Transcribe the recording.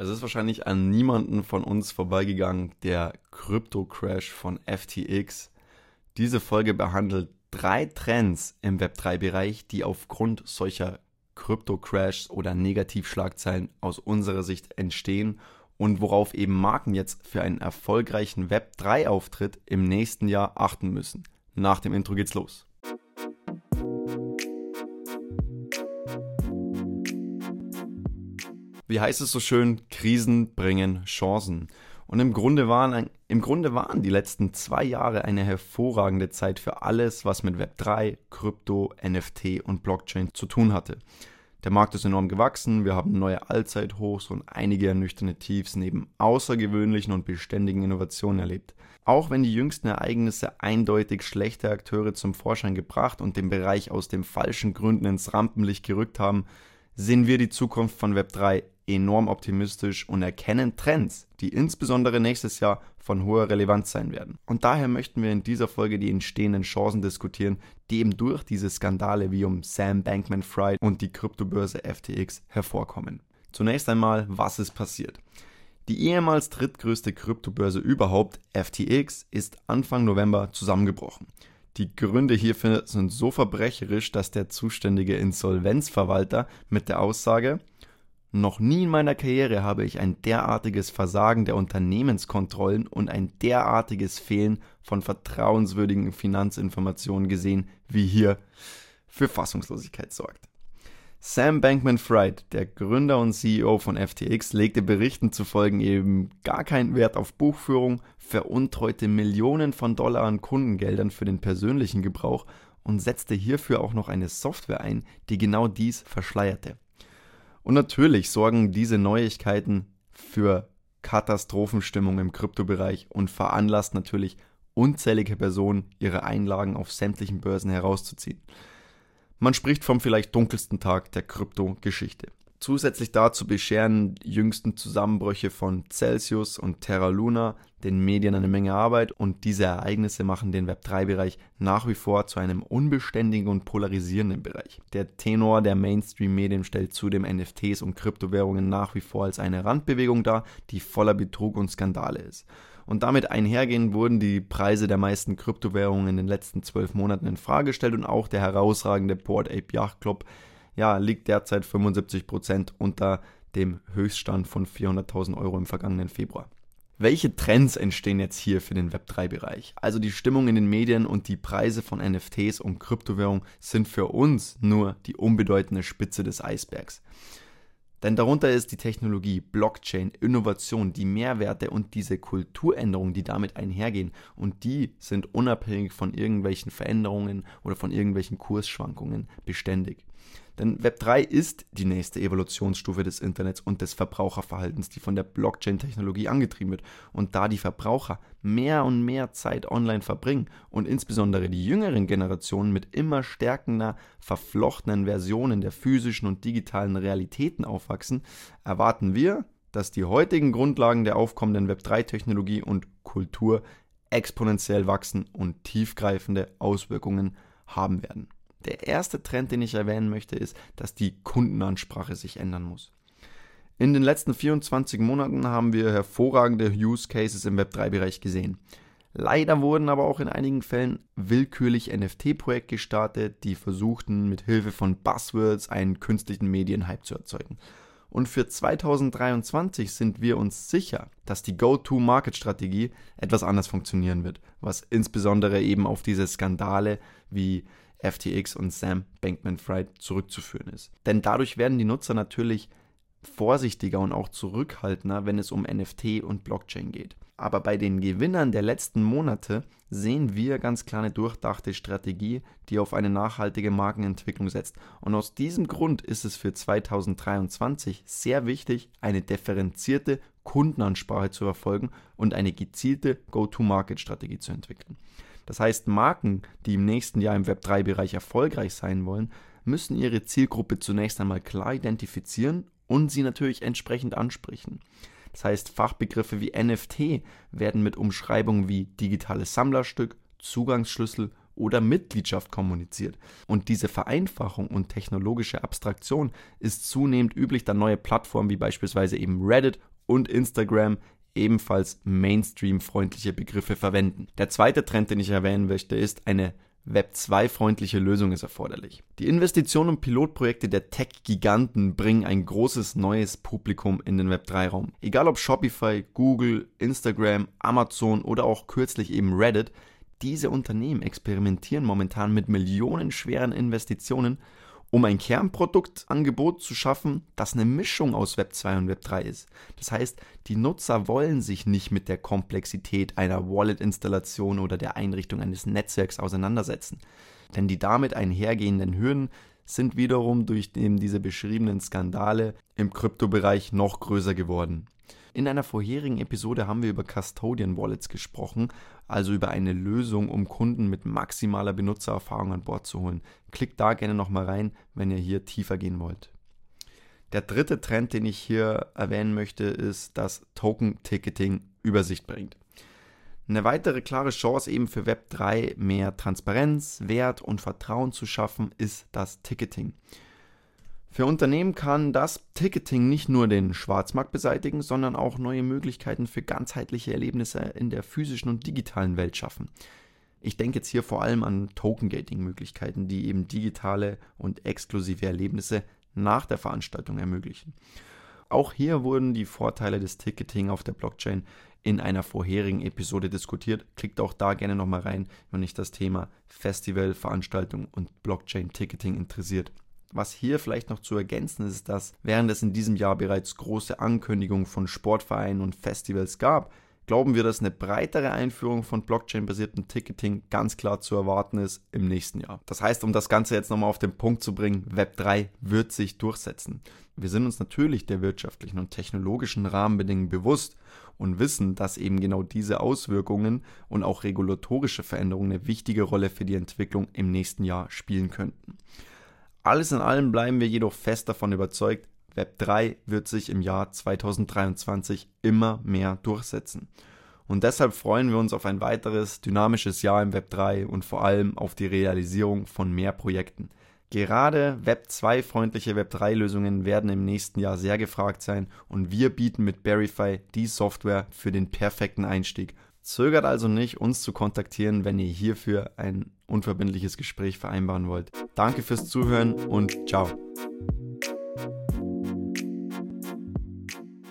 Es ist wahrscheinlich an niemanden von uns vorbeigegangen, der Krypto-Crash von FTX. Diese Folge behandelt drei Trends im Web3-Bereich, die aufgrund solcher Krypto-Crashs oder Negativschlagzeilen aus unserer Sicht entstehen und worauf eben Marken jetzt für einen erfolgreichen Web3-Auftritt im nächsten Jahr achten müssen. Nach dem Intro geht's los. Wie heißt es so schön, Krisen bringen Chancen. Und im Grunde, waren, im Grunde waren die letzten zwei Jahre eine hervorragende Zeit für alles, was mit Web3, Krypto, NFT und Blockchain zu tun hatte. Der Markt ist enorm gewachsen, wir haben neue Allzeithochs und einige ernüchternde Tiefs neben außergewöhnlichen und beständigen Innovationen erlebt. Auch wenn die jüngsten Ereignisse eindeutig schlechte Akteure zum Vorschein gebracht und den Bereich aus den falschen Gründen ins Rampenlicht gerückt haben, sehen wir die Zukunft von Web3 enorm optimistisch und erkennen Trends, die insbesondere nächstes Jahr von hoher Relevanz sein werden. Und daher möchten wir in dieser Folge die entstehenden Chancen diskutieren, die eben durch diese Skandale wie um Sam Bankman-Fried und die Kryptobörse FTX hervorkommen. Zunächst einmal, was ist passiert? Die ehemals drittgrößte Kryptobörse überhaupt, FTX, ist Anfang November zusammengebrochen. Die Gründe hierfür sind so verbrecherisch, dass der zuständige Insolvenzverwalter mit der Aussage, noch nie in meiner Karriere habe ich ein derartiges Versagen der Unternehmenskontrollen und ein derartiges Fehlen von vertrauenswürdigen Finanzinformationen gesehen, wie hier für Fassungslosigkeit sorgt. Sam Bankman-Fried, der Gründer und CEO von FTX, legte Berichten zufolge eben gar keinen Wert auf Buchführung, veruntreute Millionen von Dollar an Kundengeldern für den persönlichen Gebrauch und setzte hierfür auch noch eine Software ein, die genau dies verschleierte. Und natürlich sorgen diese Neuigkeiten für Katastrophenstimmung im Kryptobereich und veranlasst natürlich unzählige Personen, ihre Einlagen auf sämtlichen Börsen herauszuziehen. Man spricht vom vielleicht dunkelsten Tag der Krypto-Geschichte. Zusätzlich dazu bescheren jüngsten Zusammenbrüche von Celsius und Terra Luna den Medien eine Menge Arbeit und diese Ereignisse machen den Web3-Bereich nach wie vor zu einem unbeständigen und polarisierenden Bereich. Der Tenor der Mainstream-Medien stellt zudem NFTs und Kryptowährungen nach wie vor als eine Randbewegung dar, die voller Betrug und Skandale ist. Und damit einhergehend wurden die Preise der meisten Kryptowährungen in den letzten zwölf Monaten in Frage gestellt und auch der herausragende Port Ape Yacht Club ja, liegt derzeit 75% unter dem Höchststand von 400.000 Euro im vergangenen Februar. Welche Trends entstehen jetzt hier für den Web3-Bereich? Also die Stimmung in den Medien und die Preise von NFTs und Kryptowährungen sind für uns nur die unbedeutende Spitze des Eisbergs. Denn darunter ist die Technologie, Blockchain, Innovation, die Mehrwerte und diese Kulturänderungen, die damit einhergehen. Und die sind unabhängig von irgendwelchen Veränderungen oder von irgendwelchen Kursschwankungen beständig. Denn Web3 ist die nächste Evolutionsstufe des Internets und des Verbraucherverhaltens, die von der Blockchain-Technologie angetrieben wird. Und da die Verbraucher mehr und mehr Zeit online verbringen und insbesondere die jüngeren Generationen mit immer stärkender, verflochtenen Versionen der physischen und digitalen Realitäten aufwachsen, erwarten wir, dass die heutigen Grundlagen der aufkommenden Web3-Technologie und Kultur exponentiell wachsen und tiefgreifende Auswirkungen haben werden. Der erste Trend, den ich erwähnen möchte, ist, dass die Kundenansprache sich ändern muss. In den letzten 24 Monaten haben wir hervorragende Use Cases im Web3-Bereich gesehen. Leider wurden aber auch in einigen Fällen willkürlich NFT-Projekte gestartet, die versuchten, mit Hilfe von Buzzwords einen künstlichen Medienhype zu erzeugen. Und für 2023 sind wir uns sicher, dass die Go-to-Market-Strategie etwas anders funktionieren wird, was insbesondere eben auf diese Skandale wie FTX und Sam Bankman-Fried zurückzuführen ist. Denn dadurch werden die Nutzer natürlich vorsichtiger und auch zurückhaltender, wenn es um NFT und Blockchain geht. Aber bei den Gewinnern der letzten Monate sehen wir ganz klar eine durchdachte Strategie, die auf eine nachhaltige Markenentwicklung setzt. Und aus diesem Grund ist es für 2023 sehr wichtig, eine differenzierte Kundenansprache zu verfolgen und eine gezielte Go-to-Market-Strategie zu entwickeln. Das heißt, Marken, die im nächsten Jahr im Web3-Bereich erfolgreich sein wollen, müssen ihre Zielgruppe zunächst einmal klar identifizieren und sie natürlich entsprechend ansprechen. Das heißt, Fachbegriffe wie NFT werden mit Umschreibungen wie digitales Sammlerstück, Zugangsschlüssel oder Mitgliedschaft kommuniziert. Und diese Vereinfachung und technologische Abstraktion ist zunehmend üblich, da neue Plattformen wie beispielsweise eben Reddit und Instagram ebenfalls Mainstream-freundliche Begriffe verwenden. Der zweite Trend, den ich erwähnen möchte, ist eine Web 2-freundliche Lösung ist erforderlich. Die Investitionen und Pilotprojekte der Tech-Giganten bringen ein großes neues Publikum in den Web 3-Raum. Egal ob Shopify, Google, Instagram, Amazon oder auch kürzlich eben Reddit, diese Unternehmen experimentieren momentan mit millionenschweren Investitionen um ein Kernproduktangebot zu schaffen, das eine Mischung aus Web 2 und Web 3 ist. Das heißt, die Nutzer wollen sich nicht mit der Komplexität einer Wallet-Installation oder der Einrichtung eines Netzwerks auseinandersetzen. Denn die damit einhergehenden Hürden sind wiederum durch eben diese beschriebenen Skandale im Kryptobereich noch größer geworden. In einer vorherigen Episode haben wir über Custodian Wallets gesprochen, also über eine Lösung, um Kunden mit maximaler Benutzererfahrung an Bord zu holen. Klickt da gerne nochmal rein, wenn ihr hier tiefer gehen wollt. Der dritte Trend, den ich hier erwähnen möchte, ist, dass Token-Ticketing Übersicht bringt. Eine weitere klare Chance eben für Web3 mehr Transparenz, Wert und Vertrauen zu schaffen, ist das Ticketing. Für Unternehmen kann das Ticketing nicht nur den Schwarzmarkt beseitigen, sondern auch neue Möglichkeiten für ganzheitliche Erlebnisse in der physischen und digitalen Welt schaffen. Ich denke jetzt hier vor allem an Token-Gating-Möglichkeiten, die eben digitale und exklusive Erlebnisse nach der Veranstaltung ermöglichen. Auch hier wurden die Vorteile des Ticketing auf der Blockchain in einer vorherigen Episode diskutiert. Klickt auch da gerne nochmal rein, wenn euch das Thema Festival, Veranstaltung und Blockchain-Ticketing interessiert. Was hier vielleicht noch zu ergänzen ist, dass während es in diesem Jahr bereits große Ankündigungen von Sportvereinen und Festivals gab, glauben wir, dass eine breitere Einführung von Blockchain-basiertem Ticketing ganz klar zu erwarten ist im nächsten Jahr. Das heißt, um das Ganze jetzt nochmal auf den Punkt zu bringen, Web3 wird sich durchsetzen. Wir sind uns natürlich der wirtschaftlichen und technologischen Rahmenbedingungen bewusst und wissen, dass eben genau diese Auswirkungen und auch regulatorische Veränderungen eine wichtige Rolle für die Entwicklung im nächsten Jahr spielen könnten. Alles in allem bleiben wir jedoch fest davon überzeugt, Web 3 wird sich im Jahr 2023 immer mehr durchsetzen. Und deshalb freuen wir uns auf ein weiteres dynamisches Jahr im Web 3 und vor allem auf die Realisierung von mehr Projekten. Gerade Web 2 freundliche Web 3 Lösungen werden im nächsten Jahr sehr gefragt sein und wir bieten mit Verify die Software für den perfekten Einstieg Zögert also nicht, uns zu kontaktieren, wenn ihr hierfür ein unverbindliches Gespräch vereinbaren wollt. Danke fürs Zuhören und ciao.